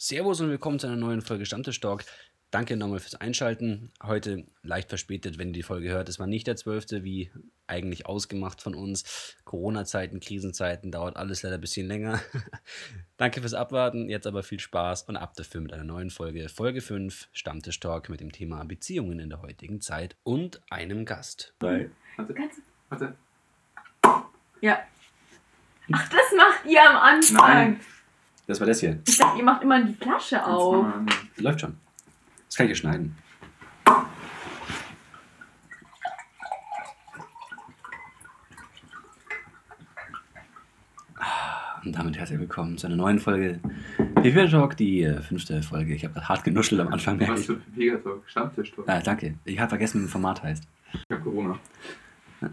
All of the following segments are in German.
Servus und willkommen zu einer neuen Folge Stammtisch Talk. Danke nochmal fürs Einschalten. Heute leicht verspätet, wenn ihr die Folge hört. Es war nicht der 12., wie eigentlich ausgemacht von uns. Corona-Zeiten, Krisenzeiten, dauert alles leider ein bisschen länger. Danke fürs Abwarten. Jetzt aber viel Spaß und ab dafür mit einer neuen Folge. Folge 5, Stammtisch Talk mit dem Thema Beziehungen in der heutigen Zeit und einem Gast. Drei. Warte, Kannst du- warte. Ja. Ach, das macht ihr am Anfang. Nein. Das war das hier. Ich dachte, ihr macht immer die Flasche auf. Läuft schon. Das kann ich ja schneiden. Ah, Und damit herzlich willkommen zu einer neuen Folge Pivot Talk, die äh, fünfte Folge. Ich habe gerade hart genuschelt am Anfang, merke Was ich. für Pegatalk? Stammtisch-Talk. Ah, danke. Ich habe vergessen, wie das Format heißt. Ich hab Corona.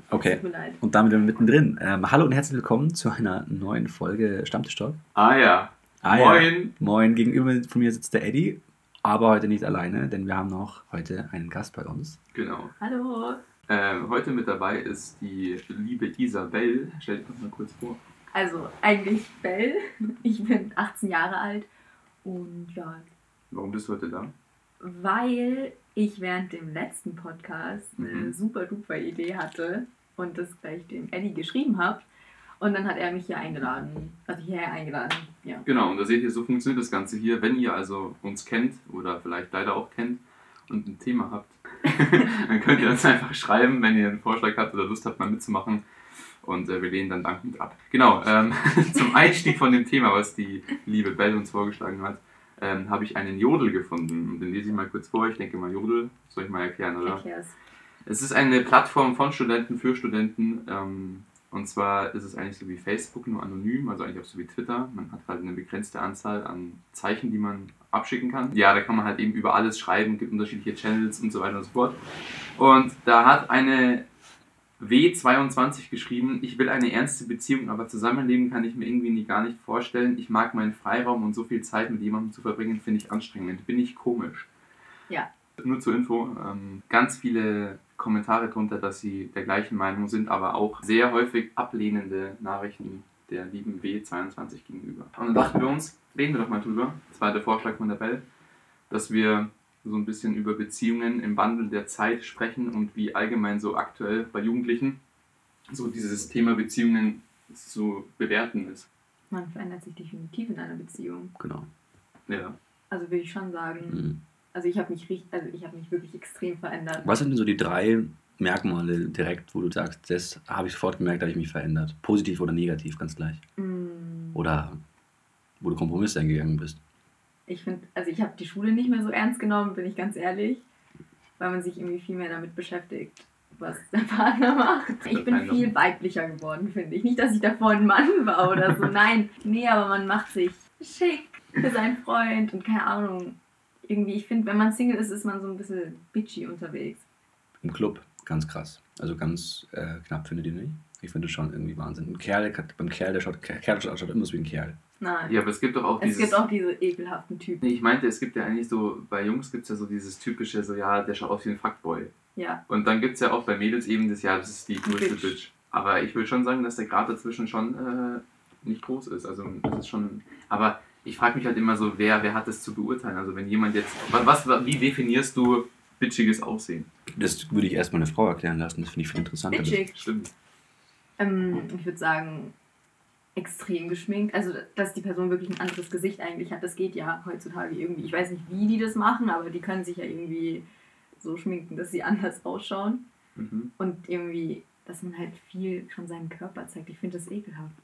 Okay. Tut mir leid. Und damit sind wir mittendrin. Ähm, hallo und herzlich willkommen zu einer neuen Folge Stammtisch Talk. Ah ja. Ah, Ja. Moin. Moin, gegenüber von mir sitzt der Eddie, aber heute nicht alleine, denn wir haben noch heute einen Gast bei uns. Genau. Hallo. Ähm, heute mit dabei ist die liebe Isabel. Stell dich mal kurz vor. Also, eigentlich Bell. Ich bin 18 Jahre alt. Und ja, Warum bist du heute da? weil ich während dem letzten Podcast eine Mhm. super duper Idee hatte und das gleich dem Eddie geschrieben habe. Und dann hat er mich hier eingeladen. Also hierher eingeladen. Ja. Genau, und da seht ihr, so funktioniert das Ganze hier. Wenn ihr also uns kennt oder vielleicht leider auch kennt und ein Thema habt, dann könnt ihr uns einfach schreiben, wenn ihr einen Vorschlag habt oder Lust habt, mal mitzumachen. Und äh, wir lehnen dann dankend ab. Genau, ähm, zum Einstieg von dem Thema, was die liebe Bell uns vorgeschlagen hat, ähm, habe ich einen Jodel gefunden. Und den lese ich mal kurz vor. Ich denke mal, Jodel soll ich mal erklären, oder? Erklär's. Es ist eine Plattform von Studenten für Studenten. Ähm, und zwar ist es eigentlich so wie Facebook, nur anonym, also eigentlich auch so wie Twitter. Man hat halt eine begrenzte Anzahl an Zeichen, die man abschicken kann. Ja, da kann man halt eben über alles schreiben, gibt unterschiedliche Channels und so weiter und so fort. Und da hat eine W22 geschrieben, ich will eine ernste Beziehung, aber Zusammenleben kann ich mir irgendwie gar nicht vorstellen. Ich mag meinen Freiraum und so viel Zeit mit jemandem zu verbringen, finde ich anstrengend. Bin ich komisch. Ja. Nur zur Info, ähm, ganz viele Kommentare drunter, dass sie der gleichen Meinung sind, aber auch sehr häufig ablehnende Nachrichten der lieben W22 gegenüber. Und dann dachten wir uns, reden wir doch mal drüber. Das war der Vorschlag von der Bell, dass wir so ein bisschen über Beziehungen im Wandel der Zeit sprechen und wie allgemein so aktuell bei Jugendlichen so dieses Thema Beziehungen zu bewerten ist. Man verändert sich definitiv in einer Beziehung. Genau. Ja. Also würde ich schon sagen. Mhm. Also ich habe mich richtig, also ich habe mich wirklich extrem verändert. Was sind denn so die drei Merkmale direkt, wo du sagst, das habe ich sofort gemerkt, da habe ich mich verändert? Positiv oder negativ, ganz gleich. Mm, Oder wo du Kompromisse eingegangen bist. Ich finde, also ich habe die Schule nicht mehr so ernst genommen, bin ich ganz ehrlich, weil man sich irgendwie viel mehr damit beschäftigt, was der Partner macht. Ich bin viel weiblicher geworden, finde ich. Nicht, dass ich davor ein Mann war oder so, nein. Nee, aber man macht sich schick für seinen Freund und keine Ahnung. Irgendwie, ich finde, wenn man Single ist, ist man so ein bisschen bitchy unterwegs. Im Club, ganz krass. Also ganz äh, knapp, findet ihr nicht? Ich finde das schon irgendwie Wahnsinn. Ein Kerl, beim Kerl, der schaut, Kerl schaut, schaut immer so wie ein Kerl. Nein. ja, aber es gibt doch auch es dieses... gibt auch diese ekelhaften Typen. Nee, ich meinte, es gibt ja eigentlich so, bei Jungs gibt es ja so dieses typische, so ja, der schaut aus wie ein Fuckboy. Ja. Und dann gibt es ja auch bei Mädels eben das, ja, das ist die größte Bitch. Bitch. Aber ich will schon sagen, dass der Grad dazwischen schon äh, nicht groß ist. Also das ist schon. Aber ich frage mich halt immer so, wer, wer hat das zu beurteilen? Also wenn jemand jetzt. Was, was, wie definierst du bitchiges Aussehen? Das würde ich erstmal eine Frau erklären lassen. Das finde ich viel interessanter. Bitchig. Stimmt. Ähm, ich würde sagen, extrem geschminkt. Also, dass die Person wirklich ein anderes Gesicht eigentlich hat, das geht ja heutzutage irgendwie. Ich weiß nicht, wie die das machen, aber die können sich ja irgendwie so schminken, dass sie anders ausschauen. Mhm. Und irgendwie, dass man halt viel von seinem Körper zeigt. Ich finde das ekelhaft.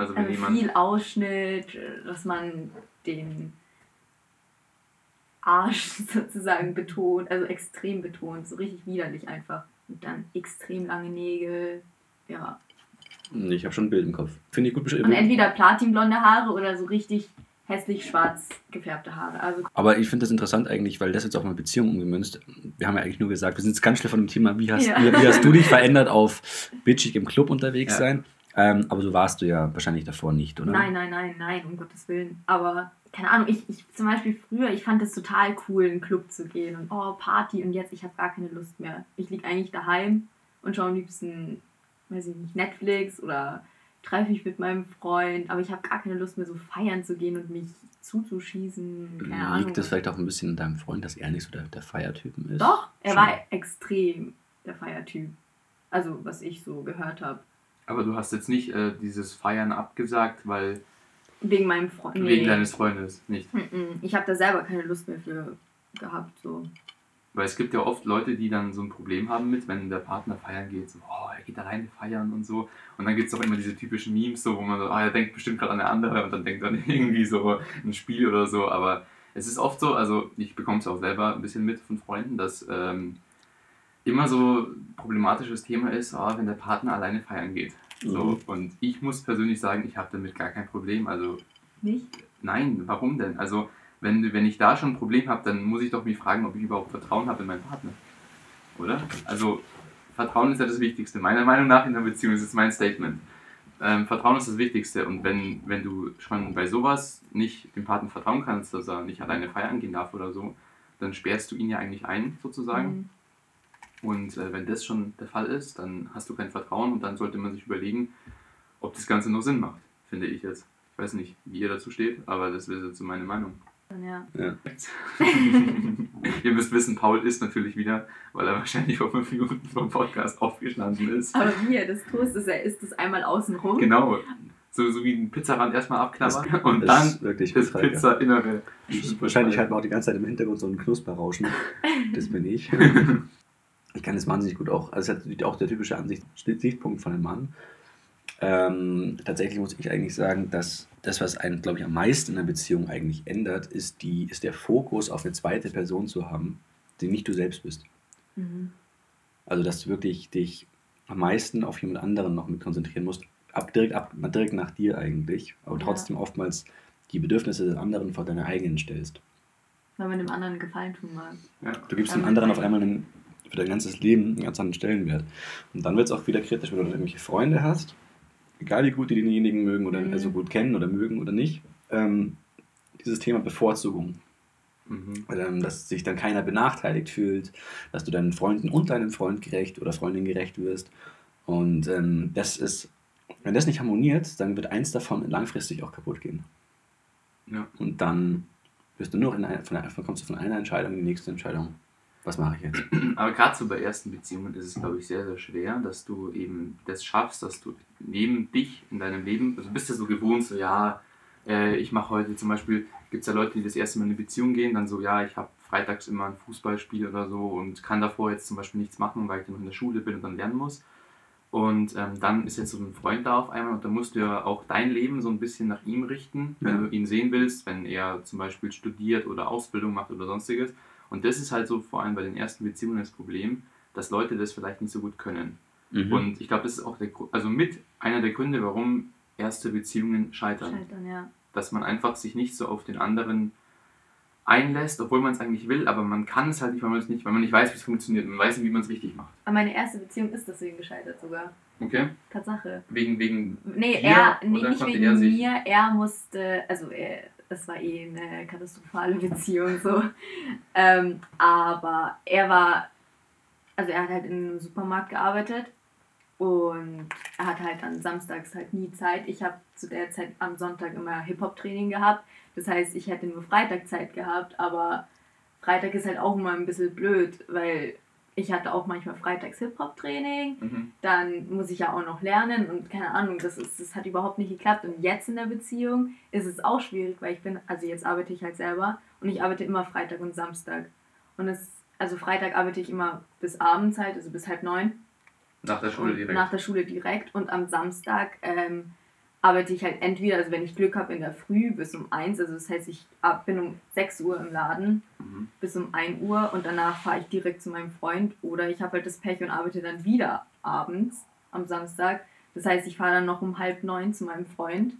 Also wenn Also jemand. viel Ausschnitt, dass man den Arsch sozusagen betont, also extrem betont, so richtig widerlich einfach. Und dann extrem lange Nägel, ja. Ich habe schon ein Bild im Kopf. Finde ich gut Und beschrieben. entweder platinblonde Haare oder so richtig hässlich schwarz gefärbte Haare. Also Aber ich finde das interessant eigentlich, weil das jetzt auch mal Beziehung umgemünzt. Wir haben ja eigentlich nur gesagt, wir sind jetzt ganz schnell von dem Thema, wie hast, Ja. wie, wie hast du dich verändert auf bitchig im Club unterwegs Ja. sein? Ähm, aber so warst du ja wahrscheinlich davor nicht, oder? nein, nein, nein, nein, um Gottes Willen. Aber keine Ahnung, ich, ich zum Beispiel früher, ich fand es total cool, in einen Club zu gehen und oh, Party und jetzt, ich habe gar keine Lust mehr. Ich liege eigentlich daheim und schaue am liebsten, weiß ich nicht, Netflix oder treffe ich mit meinem Freund, aber ich habe gar keine Lust mehr so feiern zu gehen und mich zuzuschießen. Keine Liegt Ahnung. das vielleicht auch ein bisschen an deinem Freund, dass er nicht so der, der Feiertypen ist? Doch, er Schon. war extrem der Feiertyp. Also, was ich so gehört habe. Aber du hast jetzt nicht äh, dieses Feiern abgesagt, weil Wegen meinem Freund. wegen deines Freundes nicht. Ich habe da selber keine Lust mehr für gehabt. So. Weil es gibt ja oft Leute, die dann so ein Problem haben mit, wenn der Partner feiern geht, so, oh, er geht alleine feiern und so. Und dann gibt es auch immer diese typischen Memes, so, wo man so, ah, er denkt bestimmt gerade an eine andere und dann denkt dann irgendwie so ein Spiel oder so. Aber es ist oft so, also ich bekomme es auch selber ein bisschen mit von Freunden, dass ähm, immer so problematisches Thema ist, ah, wenn der Partner alleine feiern geht. So. Mhm. Und ich muss persönlich sagen, ich habe damit gar kein Problem. Also Nicht? Nein, warum denn? Also, wenn, wenn ich da schon ein Problem habe, dann muss ich doch mich fragen, ob ich überhaupt Vertrauen habe in meinen Partner. Oder? Also, Vertrauen ist ja das Wichtigste. Meiner Meinung nach in der Beziehung ist es mein Statement. Ähm, Vertrauen ist das Wichtigste. Und wenn, wenn du schon bei sowas nicht dem Partner vertrauen kannst, dass er nicht alleine feiern gehen darf oder so, dann sperrst du ihn ja eigentlich ein, sozusagen. Mhm. Und äh, wenn das schon der Fall ist, dann hast du kein Vertrauen und dann sollte man sich überlegen, ob das Ganze noch Sinn macht, finde ich jetzt. Ich weiß nicht, wie ihr dazu steht, aber das wäre jetzt so meine Meinung. Dann ja. Ja. ihr müsst wissen, Paul ist natürlich wieder, weil er wahrscheinlich vor fünf Minuten vom Podcast aufgestanden ist. Aber wie er das tust, ist, er isst es einmal außen rum. Genau. So, so wie ein Pizzarand erstmal abklappern und Das dann ist wirklich das. Pizza-Innere. Wahrscheinlich halt auch die ganze Zeit im Hintergrund so ein Knusperrauschen. Das bin ich. Ich kann das wahnsinnig gut auch. Also, das ist auch der typische Ansicht, Sichtpunkt von einem Mann. Ähm, tatsächlich muss ich eigentlich sagen, dass das, was einen, glaube ich, am meisten in einer Beziehung eigentlich ändert, ist, die, ist der Fokus auf eine zweite Person zu haben, die nicht du selbst bist. Mhm. Also, dass du wirklich dich am meisten auf jemand anderen noch mit konzentrieren musst. Ab, direkt, ab, direkt nach dir eigentlich. Aber Ja. trotzdem oftmals die Bedürfnisse des anderen vor deine eigenen stellst. Weil man dem anderen einen Gefallen tun mag. Ja. Du gibst dem anderen auf einmal einen, für dein ganzes Leben einen ganz anderen Stellenwert. Und dann wird es auch wieder kritisch, wenn du dann irgendwelche Freunde hast, egal wie gut die denjenigen mögen oder Mhm. also gut kennen oder mögen oder nicht, ähm, dieses Thema Bevorzugung. Mhm. Ähm, dass sich dann keiner benachteiligt fühlt, dass du deinen Freunden und deinem Freund gerecht oder Freundin gerecht wirst. Und ähm, das ist, wenn das nicht harmoniert, dann wird eins davon langfristig auch kaputt gehen. Ja. Und dann wirst du nur in einer, von einer, kommst du von einer Entscheidung in die nächste Entscheidung. Was mache ich jetzt? Aber gerade so bei ersten Beziehungen ist es, glaube ich, sehr, sehr schwer, dass du eben das schaffst, dass du neben dich in deinem Leben, also bist du so gewohnt, so ja, äh, ich mache heute zum Beispiel, gibt es ja Leute, die das erste Mal in eine Beziehung gehen, dann so, ja, ich habe freitags immer ein Fußballspiel oder so und kann davor jetzt zum Beispiel nichts machen, weil ich dann noch in der Schule bin und dann lernen muss. Und ähm, dann ist jetzt so ein Freund da auf einmal und dann musst du ja auch dein Leben so ein bisschen nach ihm richten, wenn Ja. du ihn sehen willst, wenn er zum Beispiel studiert oder Ausbildung macht oder sonstiges. Und das ist halt so vor allem bei den ersten Beziehungen das Problem, dass Leute das vielleicht nicht so gut können. Mhm. Und ich glaube, das ist auch der, also mit einer der Gründe, warum erste Beziehungen scheitern. Scheitern, ja. Dass man einfach sich nicht so auf den anderen einlässt, obwohl man es eigentlich will, aber man kann es halt nicht, weil man es nicht, weil man nicht weiß, wie es funktioniert. Man weiß nicht, wie man es richtig macht. Aber meine erste Beziehung ist deswegen gescheitert sogar. Okay? Tatsache. Wegen, wegen Nee, Dir er, nee nicht wegen er mir. Er musste, also er, das war eh eine katastrophale Beziehung so. Ähm, aber er war, also er hat halt in einem Supermarkt gearbeitet und er hat halt dann samstags halt nie Zeit. Ich habe zu der Zeit am Sonntag immer Hip-Hop-Training gehabt. Das heißt, ich hätte nur Freitag Zeit gehabt, aber Freitag ist halt auch immer ein bisschen blöd, weil ich hatte auch manchmal freitags Hip-Hop-Training Mhm. dann muss ich ja auch noch lernen und keine Ahnung, das, ist, das hat überhaupt nicht geklappt. Und jetzt in der Beziehung ist es auch schwierig, weil ich bin, also jetzt arbeite ich halt selber und ich arbeite immer Freitag und Samstag. Und es, also Freitag arbeite ich immer bis abends halt, also bis halb neun. nach der Schule direkt. Nach der Schule direkt. Und am Samstag ähm, arbeite ich halt entweder, also wenn ich Glück habe, in der Früh bis um eins, also das heißt, ich bin um 6 Uhr im Laden Mhm. bis um 1 Uhr und danach fahre ich direkt zu meinem Freund oder ich habe halt das Pech und arbeite dann wieder abends am Samstag. Das heißt, ich fahre dann noch um halb neun zu meinem Freund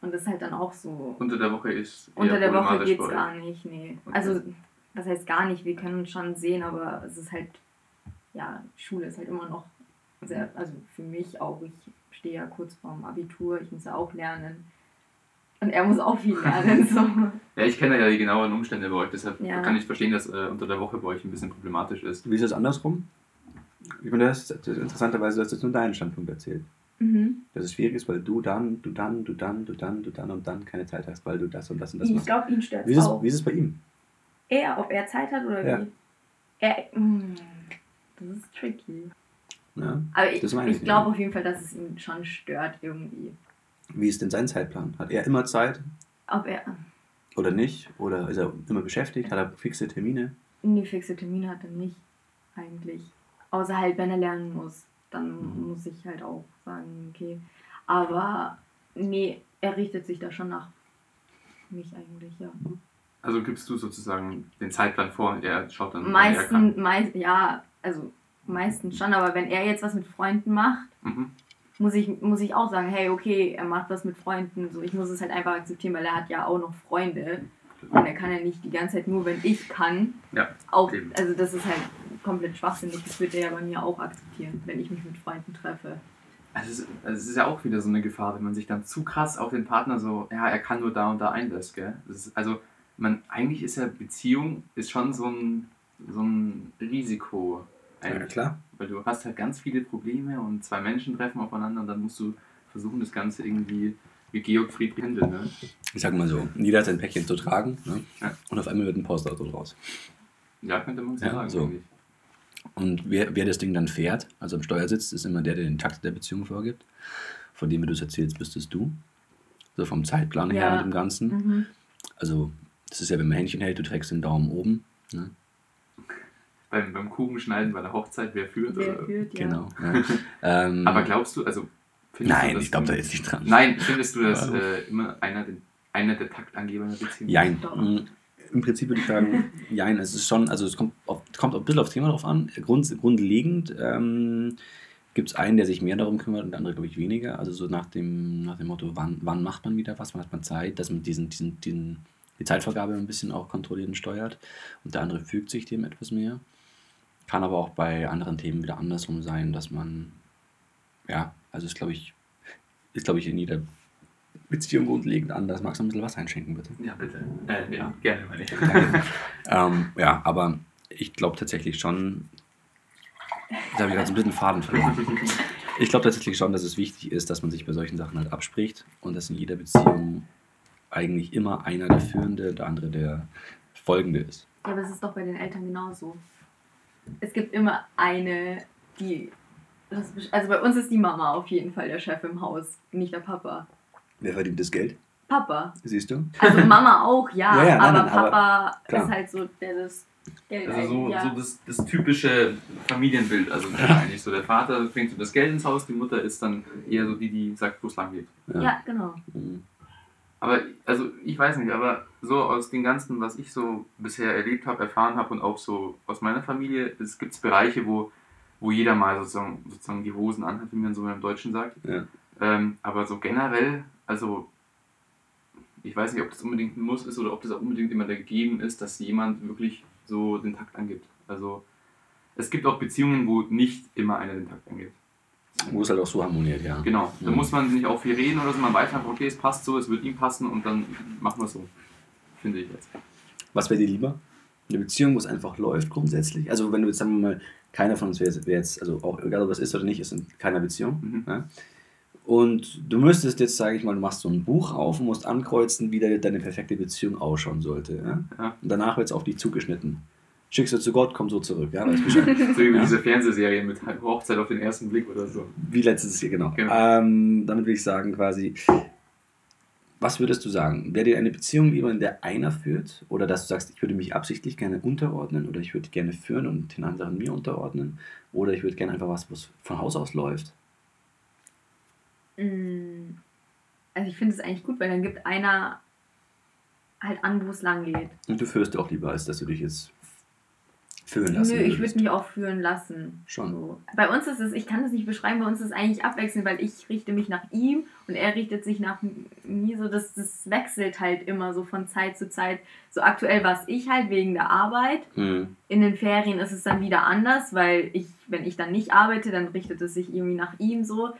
und das ist halt dann auch so. Unter der Woche ist Unter der Woche geht's gar nicht, nee. Okay. Also, was heißt gar nicht, wir können uns schon sehen, aber es ist halt, ja, Schule ist halt immer noch sehr, also für mich auch, ich stehe ja kurz vorm Abitur, ich muss ja auch lernen. Und er muss auch viel lernen, so. Ja, ich kenne ja die genauen Umstände bei euch, deshalb Ja. kann ich verstehen, dass äh, unter der Woche bei euch ein bisschen problematisch ist. Wie ist das andersrum? Ich meine, das ist interessanterweise, du hast jetzt nur deinen Standpunkt erzählt. Mhm. Dass es schwierig ist, weil du dann, du dann, du dann, du dann, du dann und dann keine Zeit hast, weil du das und das und das Ich machst. glaube, ihn stört Wie ist, es, auch. wie ist es bei ihm? Er, ob er Zeit hat oder Ja. wie? Er, mm, das ist tricky. Ja. Aber ich, ich glaube auf jeden Fall, dass es ihn schon stört irgendwie. Wie ist denn sein Zeitplan? Hat er immer Zeit Ob er oder nicht? Oder ist er immer beschäftigt? Hat er fixe Termine? nie fixe Termine hat, dann nicht eigentlich. Außer halt, wenn er lernen muss, dann Mhm. muss ich halt auch sagen, okay. Aber nee, er richtet sich da schon nach mich eigentlich, ja. Also gibst du sozusagen den Zeitplan vor und er schaut dann, er. Meistens, meist, ja, also meistens schon, aber wenn er jetzt was mit Freunden macht, Mhm. muss ich, muss ich auch sagen, hey, okay, er macht was mit Freunden. So, ich muss es halt einfach akzeptieren, weil er hat ja auch noch Freunde. Und er kann ja nicht die ganze Zeit nur, wenn ich kann. Ja, Auch, eben. also das ist halt komplett schwachsinnig. Das wird er ja bei mir auch akzeptieren, wenn ich mich mit Freunden treffe. Also es, ist, also es ist ja auch wieder so eine Gefahr, wenn man sich dann zu krass auf den Partner so, ja, er kann nur da und da einlässt, gell? Ist, also man, eigentlich ist ja Beziehung ist schon so ein, so ein Risiko. Ja, Eigentlich. klar. Weil du hast halt ganz viele Probleme und zwei Menschen treffen aufeinander und dann musst du versuchen, das Ganze irgendwie wie Georg Friedrich handeln. Ne? Ich sag mal so, jeder hat sein Päckchen zu tragen ne? Ja. und auf einmal wird ein Postauto draus. Ja, könnte man so Ja, sagen. so. eigentlich. Und wer, wer das Ding dann fährt, also am Steuer sitzt, ist immer der, der den Takt der Beziehung vorgibt. Von dem, wie du es erzählst, bist es du. So vom Zeitplan her Ja. und dem Ganzen. Mhm. Also, das ist ja, wenn man Händchen hält, du trägst den Daumen oben. Ne? Beim, beim Kuchenschneiden bei der Hochzeit, wer führt? Wer oder? führt, ja. Genau. Ja. ähm, Aber glaubst du, also findest du, nein, dass ich glaube du- da jetzt nicht dran. Nein, findest du, dass Ja. äh, immer einer, den, einer der Taktangeber in der Beziehung ist? Jein. Doch. Mm, Im Prinzip würde ich sagen, jein. Es ist schon, also es kommt, auf, kommt auch ein bisschen aufs Thema drauf an. Grund, grundlegend ähm, gibt es einen, der sich mehr darum kümmert und der andere, glaube ich, weniger. Also so nach dem, nach dem Motto, wann, wann macht man wieder was, wann hat man Zeit, dass man diesen, diesen, diesen, die Zeitvergabe ein bisschen auch kontrolliert und steuert. Und der andere fügt sich dem etwas mehr. Kann aber auch bei anderen Themen wieder andersrum sein, dass man, ja, also ist, glaube ich, ist, glaube ich, in jeder Beziehung grundlegend anders. Magst du ein bisschen was einschenken, bitte? Ja, bitte. Äh, ja, gerne, meine ich. Ähm, ja, aber ich glaube tatsächlich schon, da habe ich gerade so ein bisschen Faden verloren. Ich glaube tatsächlich schon, dass es wichtig ist, dass man sich bei solchen Sachen halt abspricht und dass in jeder Beziehung eigentlich immer einer der Führende, der andere der Folgende ist. Ja, aber es ist doch bei den Eltern genauso. Es gibt immer eine, die. Also bei uns ist die Mama auf jeden Fall der Chef im Haus, nicht der Papa. Wer verdient das Geld? Papa. Siehst du? Also Mama auch, ja, Ja, ja, nein, aber nein, aber Papa klar. ist halt so, der das Geld Also so, ja. so das, das typische Familienbild. Also eigentlich so der Vater bringt so das Geld ins Haus, die Mutter ist dann eher so die, die sagt, wo es lang geht. ja, genau. Mhm. Aber also ich weiß nicht, aber so aus dem Ganzen, was ich so bisher erlebt habe, erfahren habe und auch so aus meiner Familie, es gibt Bereiche, wo, wo jeder mal sozusagen, sozusagen die Hosen anhat, wie man so im Deutschen sagt. Ja. Ähm, aber so generell, also ich weiß nicht, ob das unbedingt ein Muss ist oder ob das auch unbedingt immer gegeben ist, dass jemand wirklich so den Takt angibt. Also es gibt auch Beziehungen, wo nicht immer einer den Takt angibt. Wo es halt auch so harmoniert, ja. Genau, da Mhm. muss man nicht auch viel reden oder so, man weiß einfach, okay, es passt so, es wird ihm passen und dann machen wir es so. Finde ich jetzt. Was wäre dir lieber? Eine Beziehung, wo es einfach läuft grundsätzlich? Also wenn du jetzt, sagen wir mal, keiner von uns wäre jetzt, wär jetzt, also auch egal ob es ist oder nicht, ist in keiner Beziehung. Mhm. Ja? Und du müsstest jetzt, sage ich mal, du machst so ein Buch auf und musst ankreuzen, wie deine, perfekte Beziehung ausschauen sollte. Ja? Ja. Und danach wird es auf dich zugeschnitten. Schickst du zu Gott, komm so zurück. Ja, weißt Bescheid. So wie Ja. diese Fernsehserie mit Hochzeit auf den ersten Blick oder so. Wie letztes Jahr, genau. Genau. Ähm, damit will ich sagen, quasi, was würdest du sagen? Wäre dir eine Beziehung lieber, in der einer führt? Oder dass du sagst, ich würde mich absichtlich gerne unterordnen oder ich würde gerne führen und den anderen mir unterordnen? Oder ich würde gerne einfach was, was von Haus aus läuft? Mm, Also ich finde es eigentlich gut, weil dann gibt einer halt an, wo es lang geht. Und du führst auch lieber, als dass du dich jetzt führen lassen Nö, ich würde mich auch führen lassen. Schon. So. Bei uns ist es, ich kann das nicht beschreiben, bei uns ist es eigentlich abwechselnd, weil ich richte mich nach ihm und er richtet sich nach mir. So, das, das wechselt halt immer so von Zeit zu Zeit. So aktuell war es ich halt wegen der Arbeit. Hm. In den Ferien ist es dann wieder anders, weil ich, wenn ich dann nicht arbeite, dann richtet es sich irgendwie nach ihm so.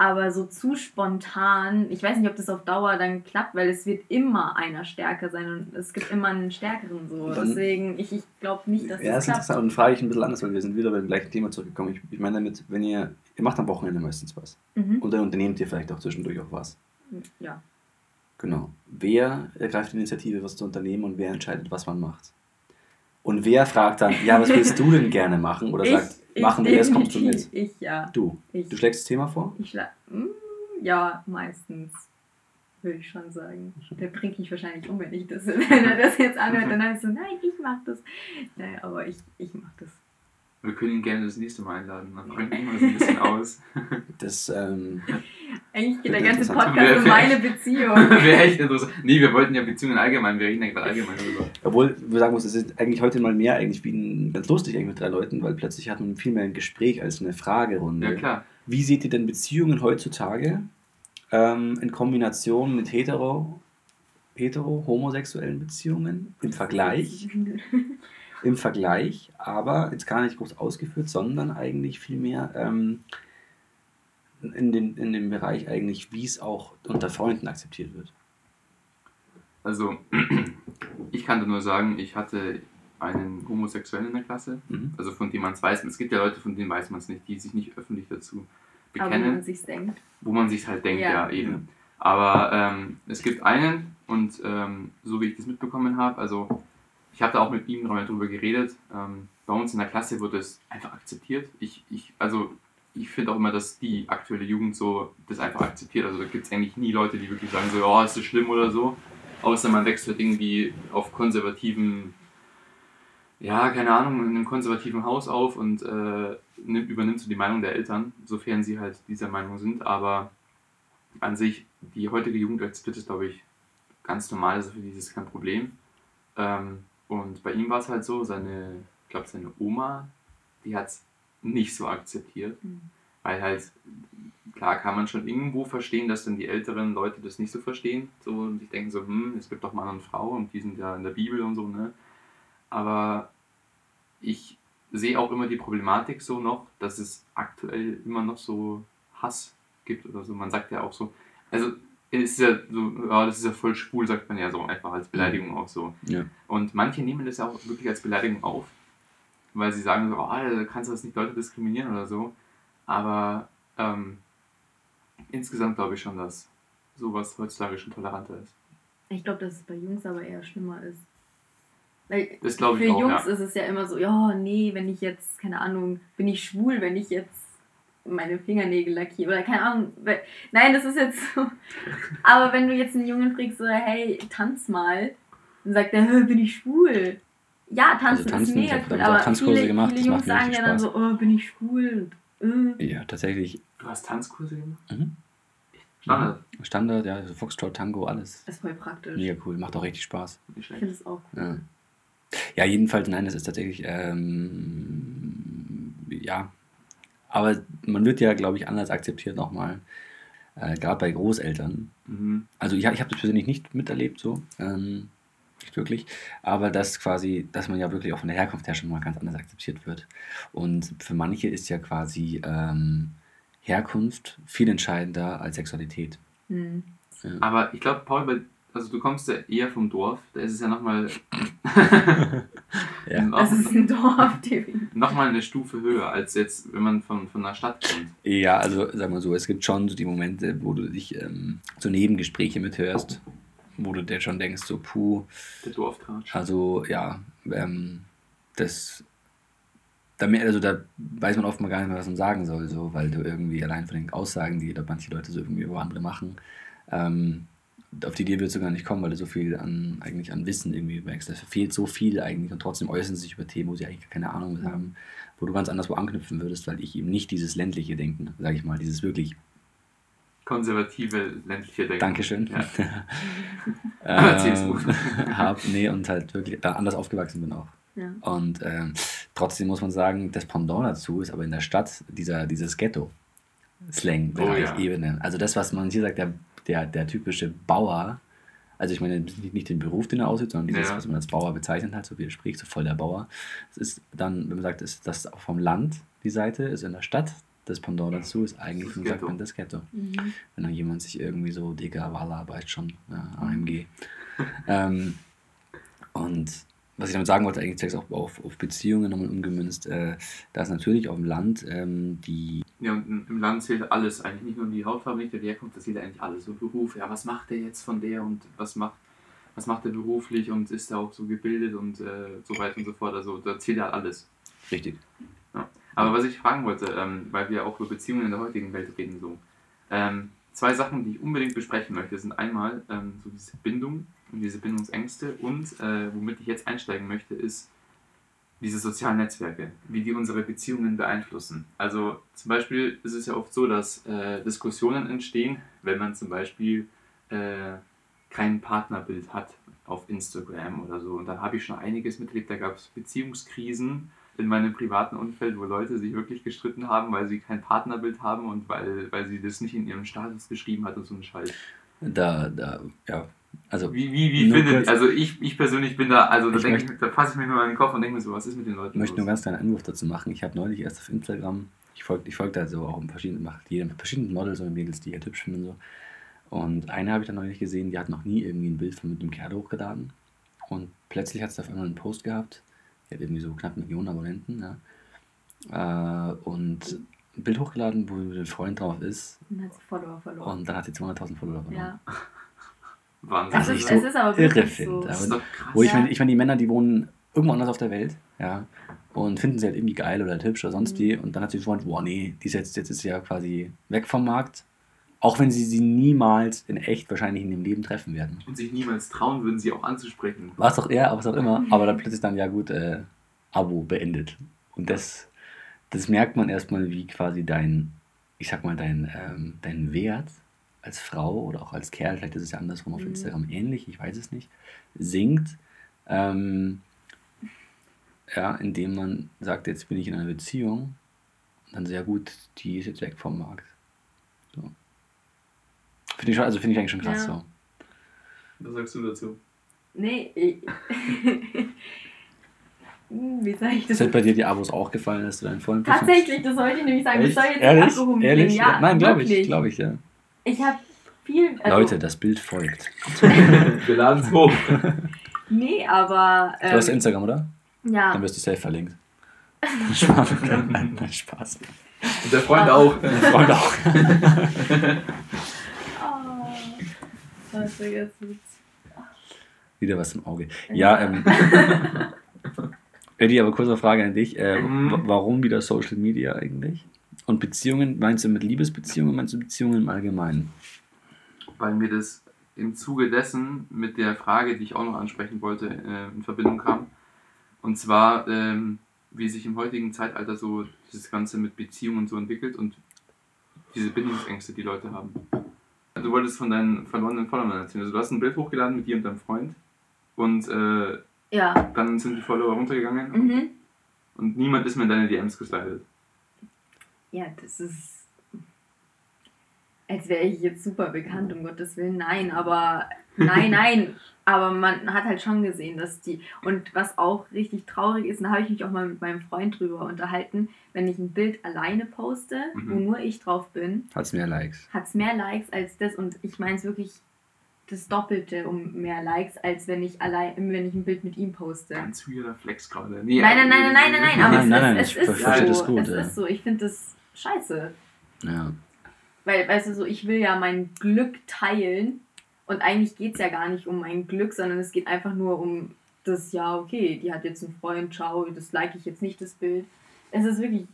Aber so zu spontan, ich weiß nicht, ob das auf Dauer dann klappt, weil es wird immer einer stärker sein und es gibt immer einen stärkeren so. Dann- Deswegen, ich, ich glaube nicht, dass Ja, das ist klappt. interessant. Und frage ich ein bisschen anders, weil wir sind wieder beim gleichen Thema zurückgekommen. Ich, ich meine damit, wenn ihr ihr macht am Wochenende meistens was. Mhm. Und dann unternehmt ihr vielleicht auch zwischendurch auch was. Ja. Genau. Wer ergreift die Initiative, was zu unternehmen und wer entscheidet, was man macht? Und wer fragt dann, ja, was willst du denn gerne machen? Oder sagt, machen wir das, kommst du mit? Ich, ja. Du. Ich, Du schlägst das Thema vor? ich schla Mm, Ja, meistens. Würde ich schon sagen. Der bringt mich wahrscheinlich um, wenn ich das, wenn er das jetzt anhört. Dann heißt so, nein, ich mach das. Naja, aber ich, ich mach das. Wir können ihn gerne das nächste Mal einladen. Dann bringen wir das ein bisschen aus. Das, ähm, Eigentlich geht der ganze. Podcast um meine Beziehung. Wäre echt interessant. Nee, wir wollten ja Beziehungen allgemein, wir reden ja gerade allgemein darüber. obwohl, wir sagen muss, es ist eigentlich heute mal mehr eigentlich wie ein, ganz lustig eigentlich mit drei Leuten, weil plötzlich hat man viel mehr ein Gespräch als eine Fragerunde. Ja, klar. Wie seht ihr denn Beziehungen heutzutage ähm, in Kombination mit hetero, hetero, homosexuellen Beziehungen im Vergleich? Im Vergleich, aber jetzt gar nicht groß ausgeführt, sondern eigentlich vielmehr ähm, in, den, in dem Bereich eigentlich, wie es auch unter Freunden akzeptiert wird. Also, ich kann dir nur sagen, ich hatte einen Homosexuellen in der Klasse, Mhm. also von dem man es weiß. Es gibt ja Leute, von denen weiß man es nicht, die sich nicht öffentlich dazu Aber wenn bekennen, man sich denkt. wo man sich halt denkt, ja, Ja. eben. Aber ähm, es gibt einen und ähm, so wie ich das mitbekommen habe, also ich habe da auch mit ihm drüber geredet. Ähm, bei uns in der Klasse wurde es einfach akzeptiert. Ich, ich, also ich finde auch immer, dass die aktuelle Jugend so das einfach akzeptiert. Also da gibt es eigentlich nie Leute, die wirklich sagen so, oh, ist das schlimm oder so. Außer man wächst halt irgendwie auf konservativen, ja, keine Ahnung, in einem konservativen Haus auf und äh, nimmt, übernimmt so die Meinung der Eltern, sofern sie halt dieser Meinung sind. Aber an sich, die heutige Jugend akzeptiert es, glaube ich, ganz normal, also für die ist es kein Problem. Ähm, und bei ihm war es halt so, seine, ich glaube, seine Oma, die hat es nicht so akzeptiert. Mhm. Weil halt, klar kann man schon irgendwo verstehen, dass dann die älteren Leute das nicht so verstehen. So, und sich denken so, hm, es gibt doch Mann und Frau und die sind ja in der Bibel und so, ne? Aber ich sehe auch immer die Problematik so noch, dass es aktuell immer noch so Hass gibt oder so. Man sagt ja auch so, also ist ja so, ja, das ist ja voll schwul, sagt man ja so einfach als Beleidigung auch so. Ja. Und manche nehmen das ja auch wirklich als Beleidigung auf, weil sie sagen so, oh, da kannst du das nicht Leute diskriminieren oder so. Aber ähm, insgesamt glaube ich schon, dass sowas heutzutage schon toleranter ist. Ich glaube, dass es bei Jungs aber eher schlimmer ist. Weil Das glaube ich für auch, Jungs ja. ist es ja immer so, ja, nee, wenn ich jetzt, keine Ahnung, bin ich schwul, wenn ich jetzt meine Fingernägel lackiere oder keine Ahnung. Nein, das ist jetzt so. Aber wenn du jetzt einen Jungen fragst, so, hey, tanz mal, dann sagt er, "Hä, bin ich schwul? Ja, tanzen, Also tanzen, ist mega cool, aber Tanzkurse viele, gemacht, viele Jungs sagen ja dann so, oh, bin ich schwul? Und, äh. Ja, tatsächlich. Du hast Tanzkurse gemacht? Mhm. Standard. Standard, ja, so Foxtrot, Tango, alles. Das ist voll praktisch. Mega cool, macht auch richtig Spaß. Ich finde es auch cool. Ja. ja, jedenfalls, nein, das ist tatsächlich, ähm, ja. Aber man wird ja, glaube ich, anders akzeptiert nochmal. Äh, Gerade bei Großeltern. Mhm. Also ich, ich habe das persönlich nicht miterlebt, so. Ähm, nicht wirklich. Aber dass quasi, dass man ja wirklich auch von der Herkunft her schon mal ganz anders akzeptiert wird. Und für manche ist ja quasi ähm, Herkunft viel entscheidender als Sexualität. Hm. Aber ich glaube, Paul, also du kommst ja eher vom Dorf, da ist es ja nochmal Ja. Das ist ein Dorf, definitiv. noch mal eine Stufe höher, als jetzt, wenn man von, von einer Stadt kommt. Ja, also sag mal so, es gibt schon so die Momente, wo du dich ähm, so Nebengespräche mithörst, wo du dir schon denkst, so puh, Der Dorftratsch. also ja, ähm, das, da, also da weiß man oft mal gar nicht mehr, was man sagen soll, so, weil du irgendwie allein von den Aussagen, die da manche Leute so irgendwie über andere machen, ähm, auf die Idee würdest du gar nicht kommen, weil du so viel an, eigentlich an Wissen irgendwie merkst. Da fehlt so viel eigentlich und trotzdem äußern sie sich über Themen, wo sie eigentlich keine Ahnung mit haben, wo du ganz anderswo anknüpfen würdest, weil ich eben nicht dieses ländliche Denken, sage ich mal, dieses wirklich Konservative ländliche Denken. Dankeschön. Ja. CSU. hab, nee, und halt wirklich da anders aufgewachsen bin auch. Ja. Und ähm, trotzdem muss man sagen, das Pendant dazu ist aber in der Stadt dieser, dieses Ghetto-Slang-Bereich Oh ja. Ebene. Also das, was man hier sagt, der, der, der typische Bauer, also ich meine nicht, nicht den Beruf, den er ausübt, sondern dieses, Ja. was man als Bauer bezeichnet hat, so wie er spricht, so voll der Bauer. Es ist dann, wenn man sagt, ist das vom Land die Seite, ist in der Stadt. Das Pendant dazu ist eigentlich, Das wie sagt man, das Ghetto Mhm. wenn dann jemand sich irgendwie so, Digga, Wallarbeit schon, ja, AMG. ähm, und was ich damit sagen wollte, eigentlich zeigt es auch auf, auf Beziehungen nochmal umgemünzt, äh, dass natürlich auf dem Land ähm, die Ja, und im Land zählt alles eigentlich, nicht nur die Hautfarbe, nicht der Herkunft, das zählt eigentlich alles. So Beruf, ja, was macht der jetzt von der und was macht, was macht er beruflich und ist er auch so gebildet und äh, so weiter und so fort. Also da zählt ja alles. Richtig. Ja. Aber was ich fragen wollte, ähm, weil wir auch über Beziehungen in der heutigen Welt reden, so. Ähm, zwei Sachen, die ich unbedingt besprechen möchte, sind einmal ähm, so diese Bindung und diese Bindungsängste und äh, womit ich jetzt einsteigen möchte, ist diese sozialen Netzwerke, wie die unsere Beziehungen beeinflussen. Also zum Beispiel ist es ja oft so, dass äh, Diskussionen entstehen, wenn man zum Beispiel äh, kein Partnerbild hat auf Instagram oder so. Und da habe ich schon einiges miterlebt. Da gab es Beziehungskrisen in meinem privaten Umfeld, wo Leute sich wirklich gestritten haben, weil sie kein Partnerbild haben und weil, weil sie das nicht in ihrem Status geschrieben hat und so ein Scheiß. Da, da, ja. Also, Wie, wie, wie Nur findet, kurz- also ich, ich persönlich bin da, also da, Ich da fasse ich mir nur an den Kopf und denke mir so, was ist mit den Leuten Ich möchte nur los? ganz kleinen Anruf dazu machen. Ich habe neulich erst auf Instagram, ich folge ich folg da so auch verschiedenen, macht jedem verschiedenen Models und Mädels, die halt hübsch finde und so. Und eine habe ich dann neulich gesehen, die hat noch nie irgendwie ein Bild von mit einem Kerl hochgeladen. Und plötzlich hat sie auf einmal einen Post gehabt. Die hat irgendwie so knapp eine Million Abonnenten. Ja. Äh, und ein Bild hochgeladen, wo ein Freund drauf ist. Dann hat sie Follower verloren. Und dann hat sie 200.000 Follower verloren. ja. Wahnsinn. Was ist, ich so es ist aber irre finde. so. Aber das ist doch krass. Wo ich meine, ich meine, die Männer, die wohnen irgendwo anders auf der Welt, ja, und finden sie halt irgendwie geil oder halt hübsch oder sonst Mhm. wie. Und dann hat sie Freund, boah, nee, die ist jetzt, jetzt ist sie ja quasi weg vom Markt. Auch wenn sie sie niemals in echt wahrscheinlich in dem Leben treffen werden. und sich niemals trauen würden, sie auch anzusprechen. Was auch er, was auch immer. Aber dann plötzlich dann, ja gut, äh, Abo beendet. Und das, das merkt man erstmal, wie quasi dein, ich sag mal, dein, ähm, dein Wert als Frau oder auch als Kerl, vielleicht ist es ja andersrum auf Mhm. Instagram ähnlich, ich weiß es nicht, sinkt. Ähm, ja, indem man sagt, jetzt bin ich in einer Beziehung. Und dann sehr gut, die ist jetzt weg vom Markt. So. Finde ich schon, also finde ich eigentlich schon krass Ja. so. Was sagst du dazu? Nee, ich. Hm, Wie sag ich das? Sind bei dir die Abos auch gefallen, dass du deinen vollen Tatsächlich, das wollte ich nämlich sagen. Echt? Das soll jetzt Ehrlich? nicht Ehrlich? Ja, Nein, glaube ich, glaube ich, ja. Ich habe viel. Also, Leute, das Bild folgt. Wir laden es hoch. Nee, aber. Du hast Ähm, Instagram, oder? ja. Dann wirst du safe verlinkt. Spaß. Spaß. Und der Freund Ah. auch. Freunde auch. Oh, Wieder was im Auge. Ja, ähm. Eddie, aber kurze Frage an dich. Äh, Mhm. wa- warum wieder Social Media eigentlich? Und Beziehungen, meinst du mit Liebesbeziehungen, meinst du Beziehungen im Allgemeinen? Weil mir das im Zuge dessen mit der Frage, die ich auch noch ansprechen wollte, äh, in Verbindung kam. Und zwar, ähm, wie sich im heutigen Zeitalter so dieses Ganze mit Beziehungen so entwickelt und diese Bindungsängste, die Leute haben. Du wolltest von deinen verlorenen Followern erzählen. Also du hast ein Bild hochgeladen mit dir und deinem Freund und äh, Ja. dann sind die Follower runtergegangen Mhm. und niemand ist mehr in deine DMs geslidet. Ja, das ist. Als wäre ich jetzt super bekannt, um Gottes Willen. Nein, aber. Nein, nein. Aber man hat halt schon gesehen, dass die. Und was auch richtig traurig ist, da habe ich mich auch mal mit meinem Freund drüber unterhalten, wenn ich ein Bild alleine poste, Mhm. wo nur ich drauf bin, Hat es mehr Likes? hat es mehr Likes als das. Und ich meine es wirklich das Doppelte um mehr Likes, als wenn ich allein, wenn ich ein Bild mit ihm poste. Ganz weirder Flex gerade. Nee, Nein, nein, nein, nein, nein, nein, nein, aber Nein, nein, nein, es, es ist so. das gut, es ja. ist so. Ich finde das scheiße. Ja. Weil, weißt du, so, ich will ja mein Glück teilen und eigentlich geht es ja gar nicht um mein Glück, sondern es geht einfach nur um das, ja, okay, die hat jetzt einen Freund, ciao, das like ich jetzt nicht, das Bild. Es ist wirklich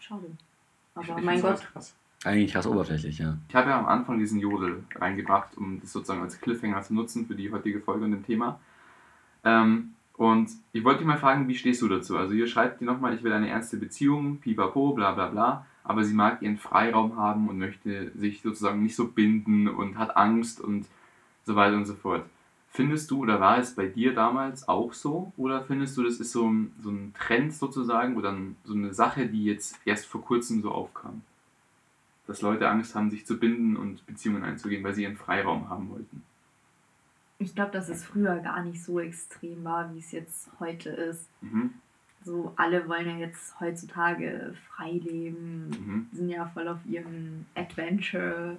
schade. Aber Ich mein Gott, krass. Eigentlich krass oberflächlich, ja. Ich habe ja am Anfang diesen Jodel reingebracht, um das sozusagen als Cliffhanger zu nutzen für die heutige Folge und dem Thema. Ähm, und ich wollte dich mal fragen, wie stehst du dazu? Also ihr schreibt dir nochmal, ich will eine ernste Beziehung, pipapo, bla bla bla, aber sie mag ihren Freiraum haben und möchte sich sozusagen nicht so binden und hat Angst und so weiter und so fort. Findest du, oder war es bei dir damals auch so? Oder findest du, das ist so ein, so ein Trend sozusagen oder so eine Sache, die jetzt erst vor kurzem so aufkam? Dass Leute Angst haben, sich zu binden und Beziehungen einzugehen, weil sie ihren Freiraum haben wollten. Ich glaube, dass es früher gar nicht so extrem war, wie es jetzt heute ist. Mhm. So, alle wollen ja jetzt heutzutage frei leben, Mhm. sind ja voll auf ihrem Adventure.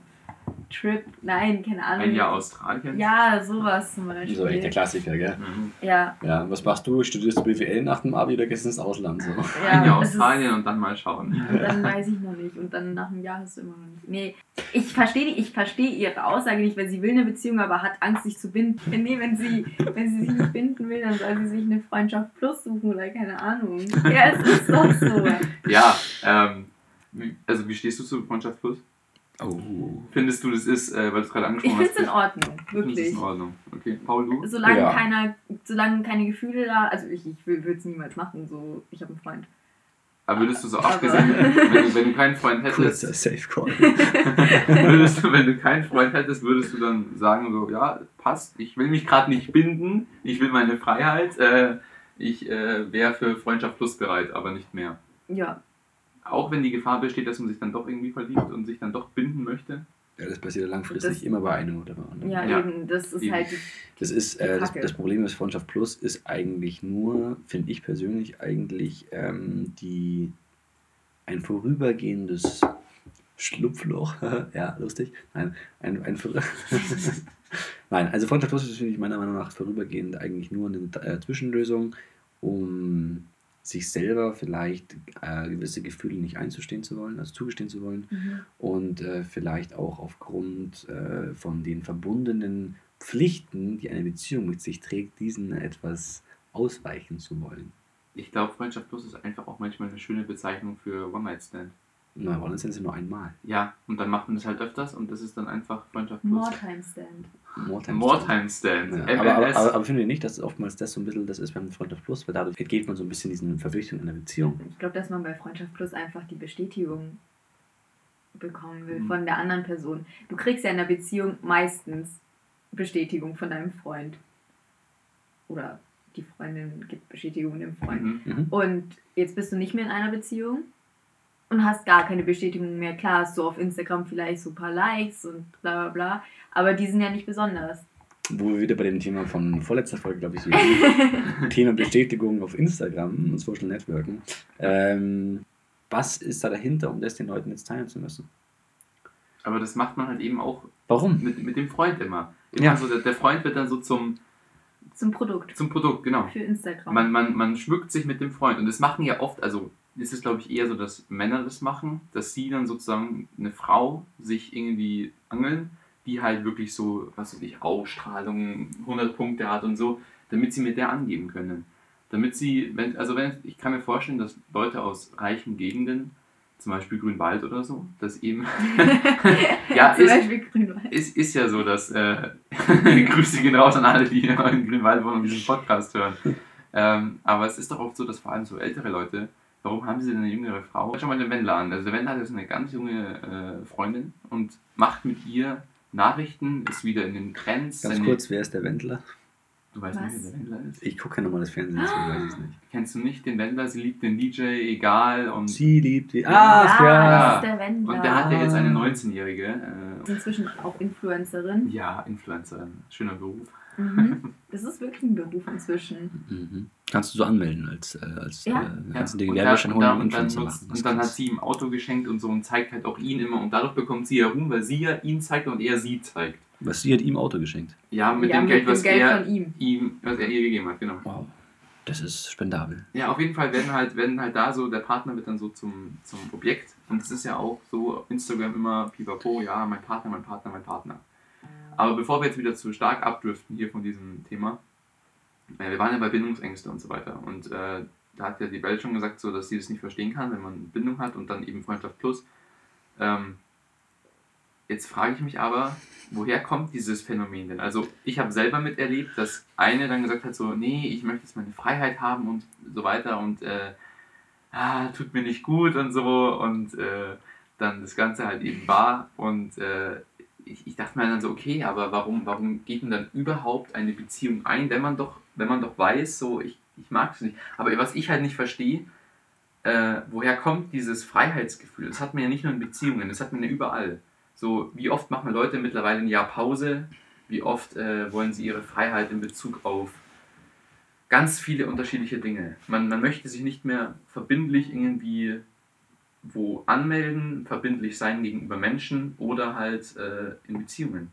Trip, nein, keine Ahnung. Ein Jahr Australien. Ja, sowas zum Beispiel. So echt der Klassiker, gell? Mhm. Ja, Ja, was machst du? Studierst du BWL nach dem Abi oder gehst du ins Ausland? So? ja. Ein Jahr Australien und dann mal schauen. Dann weiß ich noch nicht. Und dann nach einem Jahr hast du immer noch nicht. Nee, ich verstehe die- ich verstehe ihre Aussage nicht, weil sie will eine Beziehung, aber hat Angst, sich zu binden. Nee, wenn sie, wenn sie sich nicht binden will, dann soll sie sich eine Freundschaft plus suchen oder keine Ahnung. Ja, es ist doch so. Ja, ähm, also wie stehst du zu Freundschaft Plus? Oh. Findest du, das ist, äh, weil du es gerade Ich angesprochen finde hast, es in Ordnung, wirklich. in Ordnung. Okay, Paul, du? Solange Ja. keiner, solange keine Gefühle da, also ich, ich würde es niemals machen, so, ich habe einen Freund. Aber würdest du so Aber- abgesehen, wenn du, wenn du keinen Freund hättest, Kurzer Safe Call. würdest du, wenn du keinen Freund hättest, würdest du dann sagen so, ja, passt, ich will mich gerade nicht binden, ich will meine Freiheit, äh, ich äh, wäre für Freundschaft Plus bereit, aber nicht mehr. Ja, Auch wenn die Gefahr besteht, dass man sich dann doch irgendwie verliebt und sich dann doch binden möchte. Ja, das passiert ja langfristig Das- immer bei einem oder bei anderen. ja, Ja. eben, das ist Eben. halt die Das ist äh, das, das Problem ist Freundschaft Plus ist eigentlich nur, finde ich persönlich, eigentlich ähm, die ein vorübergehendes Schlupfloch. ja, lustig. Nein, ein, ein Nein, also Freundschaft Plus ist finde ich meiner Meinung nach vorübergehend eigentlich nur eine äh, Zwischenlösung, um sich selber vielleicht äh, gewisse Gefühle nicht einzustehen zu wollen, also zugestehen zu wollen Mhm. und äh, vielleicht auch aufgrund äh, von den verbundenen Pflichten, die eine Beziehung mit sich trägt, diesen etwas ausweichen zu wollen. Ich glaube, Freundschaft Plus ist einfach auch manchmal eine schöne Bezeichnung für One-Night-Stand. Na, wollen sind sie nur einmal. Ja, und dann macht man das halt öfters und das ist dann einfach Freundschaft Plus. More Time Stand. More time More stand. Time Stand. Ja, aber, aber, aber, aber findet ihr nicht, dass oftmals das so ein bisschen das ist beim Freundschaft Plus, weil dadurch entgeht man so ein bisschen diesen Verpflichtungen in der Beziehung. Ich glaube, dass man bei Freundschaft Plus einfach die Bestätigung bekommen will Mhm. von der anderen Person. Du kriegst ja in der Beziehung meistens Bestätigung von deinem Freund. Oder die Freundin gibt Bestätigung dem Freund. Mhm. Mhm. Und jetzt bist du nicht mehr in einer Beziehung und hast gar keine Bestätigung mehr. Klar hast du auf Instagram vielleicht so ein paar Likes und bla bla bla, aber die sind ja nicht besonders. Wo wir wieder bei dem Thema von vorletzter Folge, glaube ich, so sind. Thema Bestätigung auf Instagram und Social Networken. Ähm, was ist da dahinter, um das den Leuten jetzt teilen zu müssen? Aber das macht man halt eben auch Warum? mit, mit dem Freund immer. immer Ja. so, der, der Freund wird dann so zum, Zum Produkt. zum Produkt, genau. Für Instagram. Man, man, man schmückt sich mit dem Freund. Und das machen ja oft, also ist es glaube ich eher so, dass Männer das machen, dass sie dann sozusagen eine Frau sich irgendwie angeln, die halt wirklich so, was weiß ich, Ausstrahlung, 100 Punkte hat und so, damit sie mit der angeben können. Damit sie, wenn, also wenn, ich kann mir vorstellen, dass Leute aus reichen Gegenden, zum Beispiel Grünwald oder so, dass eben, ja, Zum ist, Beispiel Grünwald. ist, ist ja so, dass äh, Grüße gehen raus an alle, die in Grünwald wohnen und diesen Podcast hören. Ähm, aber es ist doch oft so, dass vor allem so ältere Leute, warum haben sie denn eine jüngere Frau? Schau mal den Wendler an. Also der Wendler hat jetzt eine ganz junge äh, Freundin und macht mit ihr Nachrichten, ist wieder in den Trends. Ganz kurz, wer ist der Wendler? Du weißt Was? nicht, wer der Wendler ist? Ich gucke kein normales Fernsehen, deswegen weiß ich es nicht. Kennst du nicht den Wendler? Sie liebt den DJ, egal. Und, Sie liebt die. ja, Ach ja! das ist der Wendler. und der hat ja jetzt eine Ah. 19-Jährige. Äh, inzwischen auch Influencerin. ja, Influencerin. Schöner Beruf. Mhm. Das ist wirklich ein Beruf inzwischen. Mhm. Kannst du so anmelden als, äh, als Ja. äh, kannst du den und, Gewerbeschein holen und, da, und und, dann nutzt, machen. Das und dann hat sie ihm Auto geschenkt und so und zeigt halt auch ihn immer und dadurch bekommt sie ja Ruhm, weil sie ja ihn zeigt und er sie zeigt. Was sie hat ihm Auto geschenkt. Ja, mit ja, dem Geld, was Geld er von ihm. ihm, was er ihr gegeben hat, genau. Wow. Das ist spendabel. Ja, auf jeden Fall werden halt, werden halt da so, der Partner wird dann so zum, zum Objekt und es ist ja auch so auf Instagram immer pipapo, ja, mein Partner, mein Partner, mein Partner. Aber bevor wir jetzt wieder zu stark abdriften hier von diesem Thema, äh, wir waren ja bei Bindungsängste und so weiter und äh, da hat ja die Welt schon gesagt, so, dass sie das nicht verstehen kann, wenn man Bindung hat und dann eben Freundschaft plus. Ähm, jetzt frage ich mich aber, woher kommt dieses Phänomen denn? Also ich habe selber miterlebt, dass eine dann gesagt hat, so, nee, ich möchte jetzt meine Freiheit haben und so weiter und äh, ah, tut mir nicht gut und so und äh, dann das Ganze halt eben war und äh, ich, ich dachte mir dann so, okay, aber warum, warum geht man dann überhaupt eine Beziehung ein, wenn man doch, wenn man doch weiß, so, ich, ich mag es nicht. Aber was ich halt nicht verstehe, äh, woher kommt dieses Freiheitsgefühl? Das hat man ja nicht nur in Beziehungen, das hat man ja überall. So, wie oft machen Leute mittlerweile ein Jahr Pause? Wie oft äh, wollen sie ihre Freiheit in Bezug auf ganz viele unterschiedliche Dinge? Man, man möchte sich nicht mehr verbindlich irgendwie wo anmelden, verbindlich sein gegenüber Menschen oder halt äh, in Beziehungen.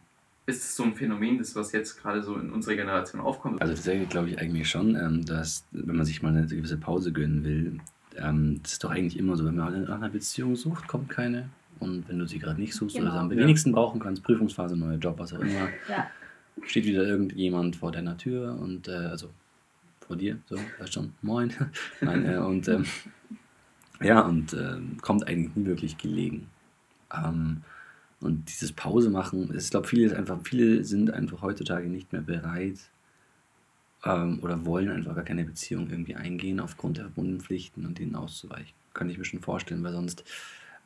Ist es so ein Phänomen, das was jetzt gerade so in unserer Generation aufkommt? Also tatsächlich glaube ich eigentlich schon, ähm, dass wenn man sich mal eine gewisse Pause gönnen will, ähm, das ist doch eigentlich immer so, wenn man nach einer Beziehung sucht, kommt keine. Und wenn du sie gerade nicht suchst Genau. oder am Ja. wenigsten brauchen kannst, Prüfungsphase, neuer Job, was auch immer, Ja. steht wieder irgendjemand vor deiner Tür und äh, also vor dir, so, weißt schon, moin. Nein, äh, und ähm, ja, und ähm, kommt eigentlich nie wirklich gelegen. Ähm, und dieses Pause machen, ich glaube, viele, viele sind einfach heutzutage nicht mehr bereit ähm, oder wollen einfach gar keine Beziehung irgendwie eingehen aufgrund der verbundenen Pflichten und denen auszuweichen. Kann ich mir schon vorstellen, weil sonst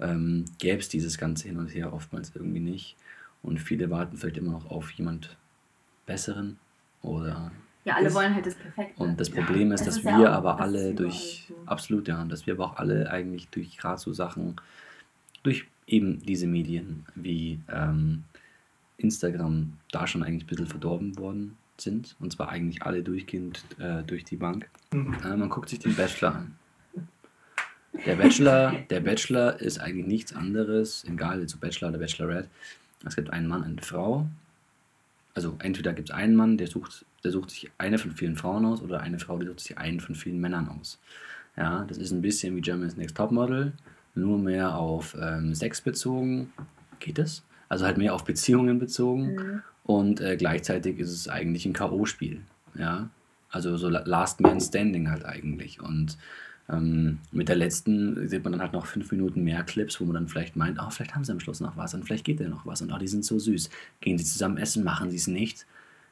ähm, gäbe es dieses ganze Hin und Her oftmals irgendwie nicht. Und viele warten vielleicht immer noch auf jemand Besseren oder ja, alle Das- wollen halt das Perfekte. und das Ja, Problem ist, das dass ist ja wir auch- aber das alle ist durch, so. absolut ja, und dass wir aber auch alle eigentlich durch gerade so Sachen, durch eben diese Medien wie ähm, Instagram da schon eigentlich ein bisschen verdorben worden sind. Und zwar eigentlich alle durchgehend äh, durch die Bank. Äh, man guckt sich den Bachelor an. Der Bachelor, der Bachelor ist eigentlich nichts anderes, egal jetzt Bachelor oder Bachelorette. Es gibt einen Mann, eine Frau. Also entweder gibt es einen Mann, der sucht, der sucht sich eine von vielen Frauen aus, oder eine Frau, die sucht sich einen von vielen Männern aus. Ja, das ist ein bisschen wie Germany's Next Topmodel, nur mehr auf ähm, Sex bezogen. Geht das? Also halt mehr auf Beziehungen bezogen. Mhm. Und äh, gleichzeitig ist es eigentlich ein K.O.-Spiel. Ja. Also so La- Last Man Standing halt eigentlich. Und ähm, mit der letzten sieht man dann halt noch fünf Minuten mehr Clips, wo man dann vielleicht meint, oh, vielleicht haben sie am Schluss noch was und vielleicht geht ja noch was und oh, die sind so süß. Gehen sie zusammen essen, machen sie es nicht.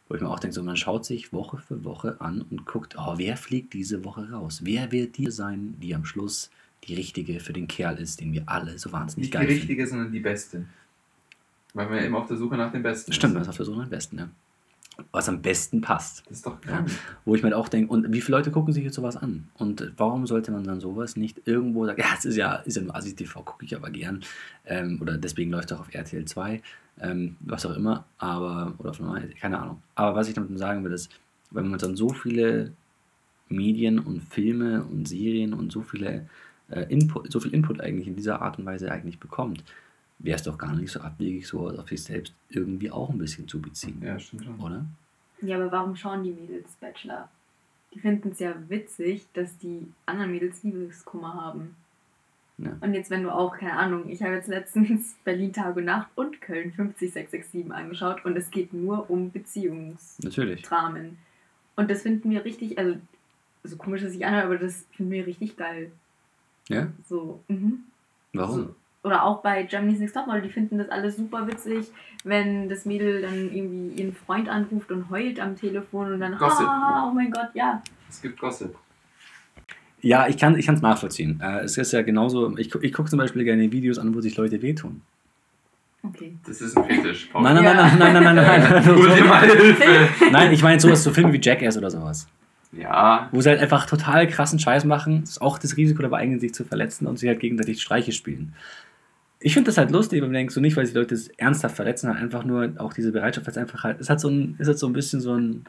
Wo ich mir auch denke, so, man schaut sich Woche für Woche an und guckt, oh, wer fliegt diese Woche raus? Wer wird die sein, die am Schluss die richtige für den Kerl ist, den wir alle so wahnsinnig Nicht die geil finden? richtige, sondern die beste. Weil wir ja immer auf der Suche nach dem Besten Stimmt, sind. das ist auf der Suche am besten, ja. Was am besten passt. Das ist doch Ja. krank. Wo ich mir halt auch denke, und wie viele Leute gucken sich jetzt sowas an? Und warum sollte man dann sowas nicht irgendwo sagen, ja, es ist ja, ist ja nur Assi TV, gucke ich aber gern. Ähm, oder deswegen läuft es auch auf RTL 2, ähm, was auch immer, aber, oder auf normal, keine Ahnung. Aber was ich damit sagen will, ist, wenn man dann so viele Medien und Filme und Serien und so viele äh, Input, so viel Input eigentlich in dieser Art und Weise eigentlich bekommt, wäre es doch gar nicht so abwegig, so auf sich selbst irgendwie auch ein bisschen zu beziehen. Ja, stimmt schon. Oder? Ja, aber warum schauen die Mädels Bachelor? Die finden es ja witzig, dass die anderen Mädels Liebeskummer haben. Ja. Und jetzt, wenn du auch, keine Ahnung, ich habe jetzt letztens Berlin Tag und Nacht und Köln 50667 angeschaut und es geht nur um Beziehungsdramen. Natürlich. Und das finden wir richtig, also so komisch, dass ich anhöre, aber das finden wir richtig geil. Ja? So, mhm. Warum? So. Oder auch bei Germany's Next Topmodel, die finden das alles super witzig, wenn das Mädel dann irgendwie ihren Freund anruft und heult am Telefon und dann, Gossip. ah, oh mein Gott, ja. Es gibt Gossip. Ja, ich kann es nachvollziehen. Äh, es ist ja genauso, ich, ich gucke zum Beispiel gerne Videos an, wo sich Leute wehtun. Okay. Das ist ein Fetisch. Paul. Nein, nein, Ja. nein, nein, nein, nein, nein, nein, nein, Hol dir nein. mal Hilfe. Nein, ich meine sowas, so Filme wie Jackass oder sowas. Ja, Wo sie halt einfach total krassen Scheiß machen, ist auch das Risiko dabei eingehen, sich zu verletzen und sie halt gegenseitig Streiche spielen. Ich finde das halt lustig, wenn man denkt, so nicht, weil die Leute es ernsthaft verletzen, sondern einfach nur auch diese Bereitschaft, weil es einfach halt, es hat so ein, es hat so ein bisschen so ein,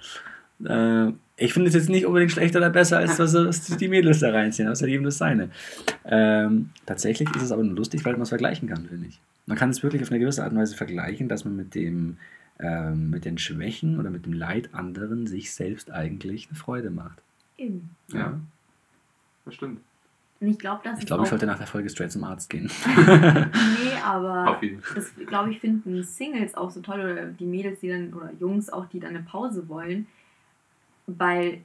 äh, ich finde es jetzt nicht unbedingt schlechter oder besser, als was, was die Mädels da reinziehen, das ist halt eben das Seine. Ähm, tatsächlich ist es aber nur lustig, weil man es vergleichen kann, finde ich. Man kann es wirklich auf eine gewisse Art und Weise vergleichen, dass man mit dem, ähm, mit den Schwächen oder mit dem Leid anderen sich selbst eigentlich eine Freude macht. Eben. ja. Das stimmt. Und ich glaube, dass Ich glaube, ich sollte nach der Folge straight zum Arzt gehen. Nee, aber Auf jeden Fall. das glaube ich finden Singles auch so toll oder die Mädels, die dann oder Jungs auch, die dann eine Pause wollen, weil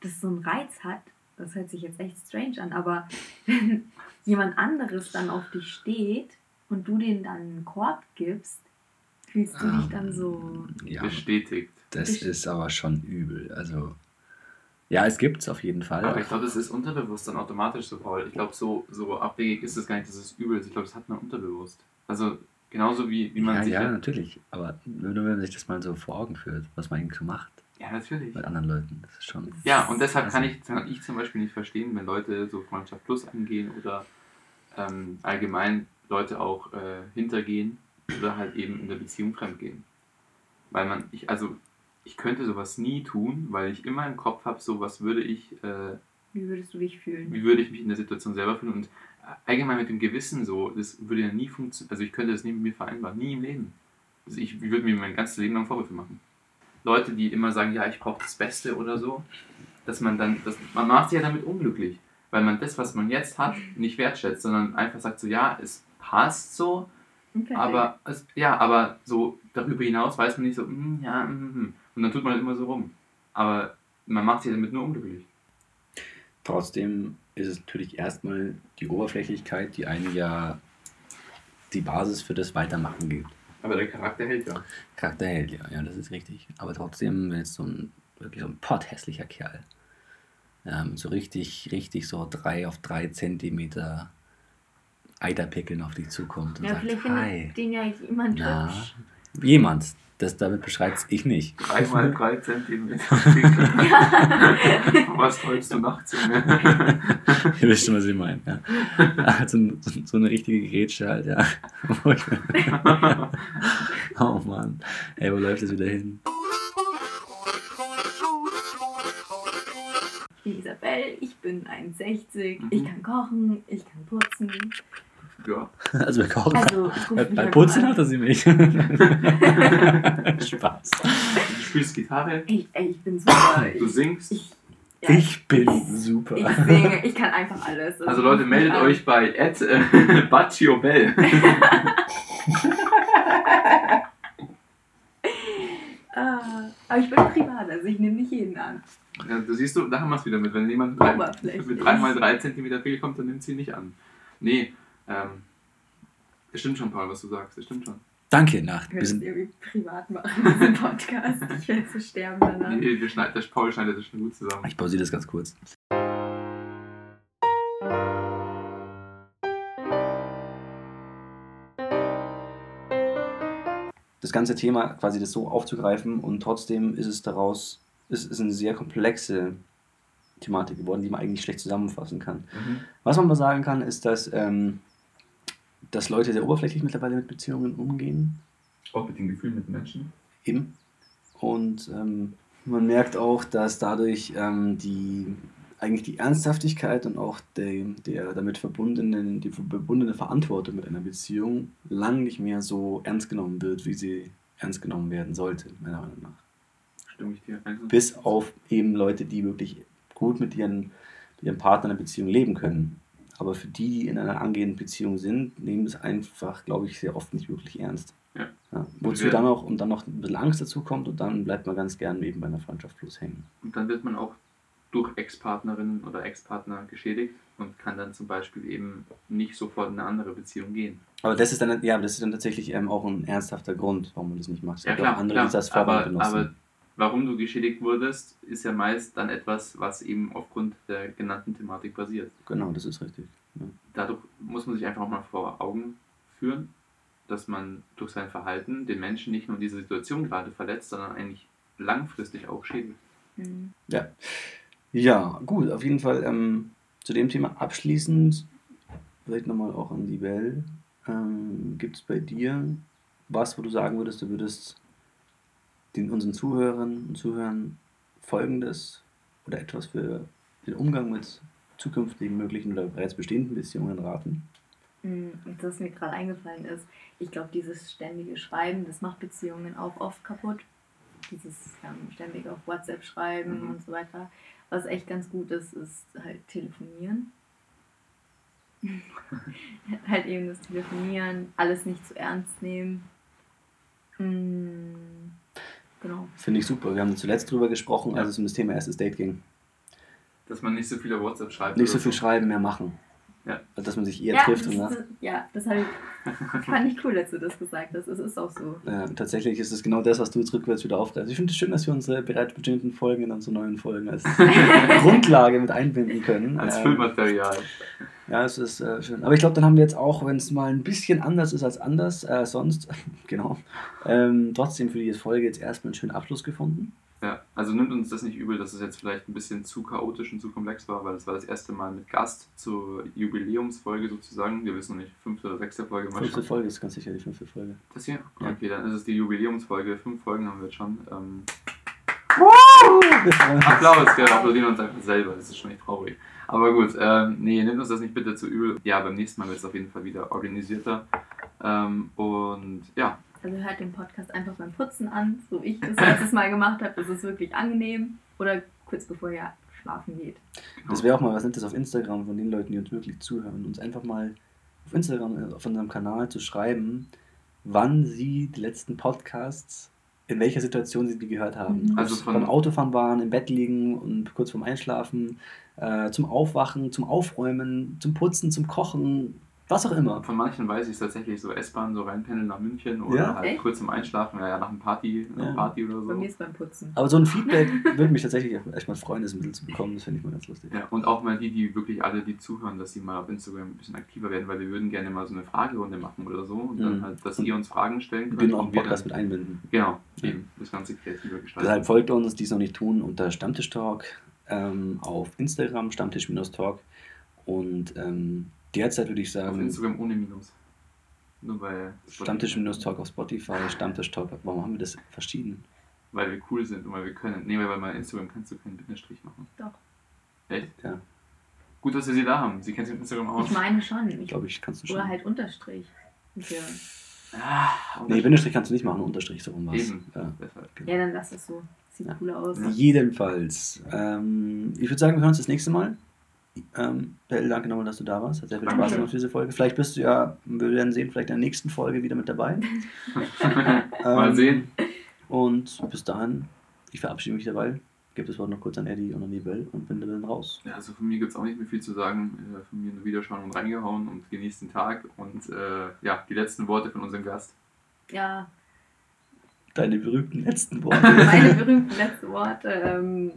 das so einen Reiz hat. Das hört sich jetzt echt strange an, aber wenn jemand anderes dann auf dich steht und du denen dann einen Korb gibst, fühlst du dich dann so. Ja, Bestätigt. das Ich- ist aber schon übel. Also, ja, es gibt es auf jeden Fall. Aber ich glaube, das ist unterbewusst dann automatisch so faul. Ich glaube, so, so abwegig ist es gar nicht, dass es übel ist. Ich glaube, das hat man unterbewusst. Also genauso wie, wie man ja, sich. ja, natürlich. Aber nur wenn man sich das mal so vor Augen führt, was man eigentlich so macht ja, natürlich. mit anderen Leuten. Das ist schon. Ja, und deshalb kann ich, kann ich zum Beispiel nicht verstehen, wenn Leute so Freundschaft Plus angehen oder ähm, allgemein Leute auch äh, hintergehen oder halt eben in der Beziehung fremdgehen. Weil man, ich, also ich könnte sowas nie tun, weil ich immer im Kopf habe, so was würde ich, äh, Wie würdest du dich fühlen? wie würde ich mich in der Situation selber fühlen und allgemein mit dem Gewissen so, das würde ja nie funktionieren. Also ich könnte das nie mit mir vereinbaren, nie im Leben. Also ich würde mir mein ganzes Leben lang Vorwürfe machen. Leute, die immer sagen, ja, ich brauche das Beste oder so, dass man dann, das, man macht sich ja damit unglücklich, weil man das, was man jetzt hat, nicht wertschätzt, sondern einfach sagt so, ja, es passt so, aber es, ja, aber so darüber hinaus weiß man nicht so, mm, ja, mm. Und dann tut man halt immer so rum. Aber man macht sich damit nur unglücklich. Trotzdem ist es natürlich erstmal die Oberflächlichkeit, die einem ja die Basis für das Weitermachen gibt. Aber der Charakter hält ja. Charakter hält, ja, ja, das ist richtig. Aber trotzdem, wenn jetzt so ein wirklich so ein potthässlicher Kerl, ähm, so richtig, richtig so drei auf drei Zentimeter Eiterpickeln auf dich zukommt und ja, sagt, vielleicht hi, findet den ja jemand na, hübsch. jemand, das damit beschreibt ich nicht. Drei mal drei Zentimeter. Was träumst du nachts? Ihr wisst schon, was ich meine. Ja. Also so, eine richtige Grätsche halt, ja. Oh Mann. Ey, wo läuft das wieder hin? Ich bin Isabel, ich bin 1,60, Mhm. ich kann kochen, ich kann putzen. Ja. Also wir kochen. Also, Bei, Putzen hat er sie mich. Spaß. Du spielst Gitarre, Ich, ey, ich bin super. du singst. ich, ja, Ich bin super. ich singe, ich kann einfach alles. Also Leute, ruf mich meldet an. euch bei Ed äh, Baccio Bell. Ah, aber ich bin privat, also ich nehme nicht jeden an. Ja, du siehst du, da haben wir es wieder mit. Wenn jemand mit 3x3 cm Pickel kommt, dann nimmt sie nicht an. Nee, ähm, das stimmt schon, Paul, was du sagst. Das stimmt schon. Danke, Nacht. Wir sind, irgendwie privat machen, diesen Podcast. Ich werde zu sterben danach. Nee, wir schneid, das Paul schneidet das schon gut zusammen. ich pausiere das ganz kurz. Das ganze Thema quasi das so aufzugreifen und trotzdem ist es daraus, es ist eine sehr komplexe Thematik geworden, die man eigentlich schlecht zusammenfassen kann. Was man mal sagen kann, ist, dass, ähm, dass Leute sehr oberflächlich mittlerweile mit Beziehungen umgehen. Auch mit den Gefühlen mit Menschen. Eben. Und ähm, man merkt auch, dass dadurch ähm, die eigentlich die Ernsthaftigkeit und auch der, der damit verbundenen, die verbundene Verantwortung mit einer Beziehung lang nicht mehr so ernst genommen wird, wie sie ernst genommen werden sollte, meiner Meinung nach. Stimme ich dir. Also, Bis auf eben Leute, die wirklich gut mit ihren, mit ihren Partnern in einer Beziehung leben können. Aber für die, die in einer angehenden Beziehung sind, nehmen es einfach, glaube ich, sehr oft nicht wirklich ernst. Ja. Wozu wir- dann auch und dann noch ein bisschen Angst dazu kommt und dann bleibt man ganz gern eben bei einer Freundschaft bloß hängen. Und dann wird man auch durch Ex-Partnerinnen oder Ex-Partner geschädigt und kann dann zum Beispiel eben nicht sofort in eine andere Beziehung gehen. Aber das ist dann, ja, das ist dann tatsächlich ähm, auch ein ernsthafter Grund, warum man das nicht macht. Ja klar, andere, klar. die das als Vorwand benutzen. aber warum du geschädigt wurdest, ist ja meist dann etwas, was eben aufgrund der genannten Thematik basiert. genau, das ist richtig. Ja. Dadurch muss man sich einfach auch mal vor Augen führen, dass man durch sein Verhalten den Menschen nicht nur in dieser Situation gerade verletzt, sondern eigentlich langfristig auch schädigt. Mhm. Ja, gut, auf jeden Fall ähm, zu dem Thema abschließend, vielleicht nochmal auch an die Bell. Ähm, Gibt es bei dir was, wo du sagen würdest, du würdest den, unseren Zuhörern und Zuhörern folgendes oder etwas für den Umgang mit zukünftigen möglichen oder bereits bestehenden Beziehungen raten? Und das, was mir gerade eingefallen ist, ich glaube, dieses ständige Schreiben, das macht Beziehungen auch oft kaputt. Dieses ähm, ständig auf WhatsApp schreiben Mhm. und so weiter. Was echt ganz gut ist, ist halt telefonieren. halt eben das Telefonieren, alles nicht zu ernst nehmen. Mhm. Genau. Finde ich super. Wir haben zuletzt drüber gesprochen, als es um das Thema erstes Date ging. Dass man nicht so viel auf WhatsApp schreibt. Nicht so viel schreiben, mehr machen. Ja. Also, dass man sich eher Ja, trifft das, und das, ja, das ich, fand ich cool, dass du das gesagt hast. Es ist auch so. Äh, tatsächlich ist es genau das, was du jetzt rückwärts wieder aufgreifst. Ich finde es schön, dass wir unsere bereits bestehenden Folgen in unsere neuen Folgen als Grundlage mit einbinden können. Als Ähm, Füllmaterial. Ja, es ist äh, schön. Aber ich glaube, dann haben wir jetzt auch, wenn es mal ein bisschen anders ist als anders, äh, sonst, genau, ähm, trotzdem für die Folge jetzt erstmal einen schönen Abschluss gefunden. Ja, also nimmt uns das nicht übel, dass es jetzt vielleicht ein bisschen zu chaotisch und zu komplex war, weil es war das erste Mal mit Gast zur Jubiläumsfolge sozusagen. Wir wissen noch nicht, fünfte oder sechste Folge mal Fünfte schon. Folge ist ganz sicher die fünfte Folge. Das hier? Ja. Okay, dann ist es die Jubiläumsfolge. Fünf Folgen haben wir jetzt schon. Ähm. Applaus, wir applaudieren uns einfach selber, das ist schon echt traurig. Aber gut, ähm, nee, nehmt uns das nicht bitte zu übel. Ja, beim nächsten Mal wird es auf jeden Fall wieder organisierter. Ähm, und ja, Also hört den Podcast einfach beim Putzen an, so wie ich das letztes Mal gemacht habe. Das ist wirklich angenehm. Oder kurz bevor ihr schlafen geht. Das wäre auch mal was Nettes auf Instagram von den Leuten, die uns wirklich zuhören, uns einfach mal auf Instagram, äh, auf unserem Kanal zu schreiben, wann sie die letzten Podcasts, in welcher Situation sie die gehört haben. Mhm. Also von- beim Autofahren waren, im Bett liegen und kurz vorm Einschlafen, äh, zum Aufwachen, zum Aufräumen, zum Putzen, zum Kochen, was auch immer. von manchen weiß ich es tatsächlich so S-Bahn, so reinpendeln nach München oder Ja? halt Echt? kurz zum Einschlafen, ja, nach einem Party, Ja. Party oder Bei so. mir ist beim Putzen. Aber so ein Feedback würde mich tatsächlich echt mal freuen, das ein bisschen zu bekommen. Das finde ich mal ganz lustig. Ja, und auch mal die, die wirklich alle, die zuhören, dass sie mal auf Instagram ein bisschen aktiver werden, weil wir würden gerne mal so eine Fragerunde machen oder so und dann Mhm. halt, dass Und ihr uns Fragen stellen Wir könnt. würden auch einen und wir Podcast dann, mit einbinden. Genau, Ja. eben, das Ganze kreativer gestalten. Deshalb folgt uns, die es noch nicht tun, unter Stammtisch Talk ähm, auf Instagram, Stammtisch-Talk. Und ähm, derzeit würde ich auf sagen, Instagram ohne Minus. Nur bei Stammtisch-Talk auf Spotify, Stammtisch Talk. Warum haben wir das verschieden? Weil wir cool sind und weil wir können. Nee, weil bei Instagram kannst du keinen Bindestrich machen. Doch. Echt? Ja, Gut, dass wir sie da haben. Sie kennt sich mit Instagram aus. Ich meine schon. Ich, glaube ich, kannst du schon. oder halt Unterstrich. Ja. Ah, nee, Bindestrich kannst du nicht machen, Unterstrich, so rum was. Eben. Ja. Deshalb. ja, dann lass es so. Sieht Ja. cooler aus. Jedenfalls. Ähm, ich würde sagen, wir hören uns das nächste Mal. Ähm, Bell, danke nochmal, dass du da warst. Hat sehr viel Spaß gemacht für diese Folge. Vielleicht bist du ja, wir werden sehen, vielleicht in der nächsten Folge wieder mit dabei. Mal Ähm, sehen. Und bis dahin, ich verabschiede mich dabei. Gebe das Wort noch kurz an Eddie und an die Bell und bin dann raus. Ja, also von mir gibt es auch nicht mehr viel zu sagen. Äh, Von mir nur Wiederschauen und reingehauen und genießt den Tag. Und äh, ja, die letzten Worte von unserem Gast. Ja, Deine berühmten letzten Worte. meine berühmten letzten Worte. Ähm,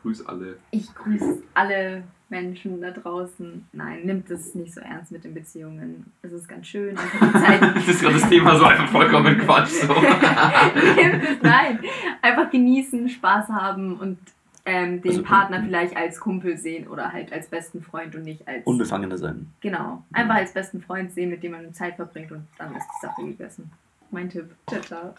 Grüß alle. ich grüße alle Menschen da draußen. Nein, nimmt es nicht so ernst mit den Beziehungen. Es ist ganz schön. Einfach die Zeit. Das ist gerade das Thema so einfach vollkommen Quatsch. So. Nein, einfach genießen, Spaß haben und ähm, den Also, Partner vielleicht als Kumpel sehen oder halt als besten Freund und nicht als. Unbefangener sein. Genau. Einfach als besten Freund sehen, mit dem man Zeit verbringt und dann ist die Sache gegessen. Mein Tipp. Ciao, ciao.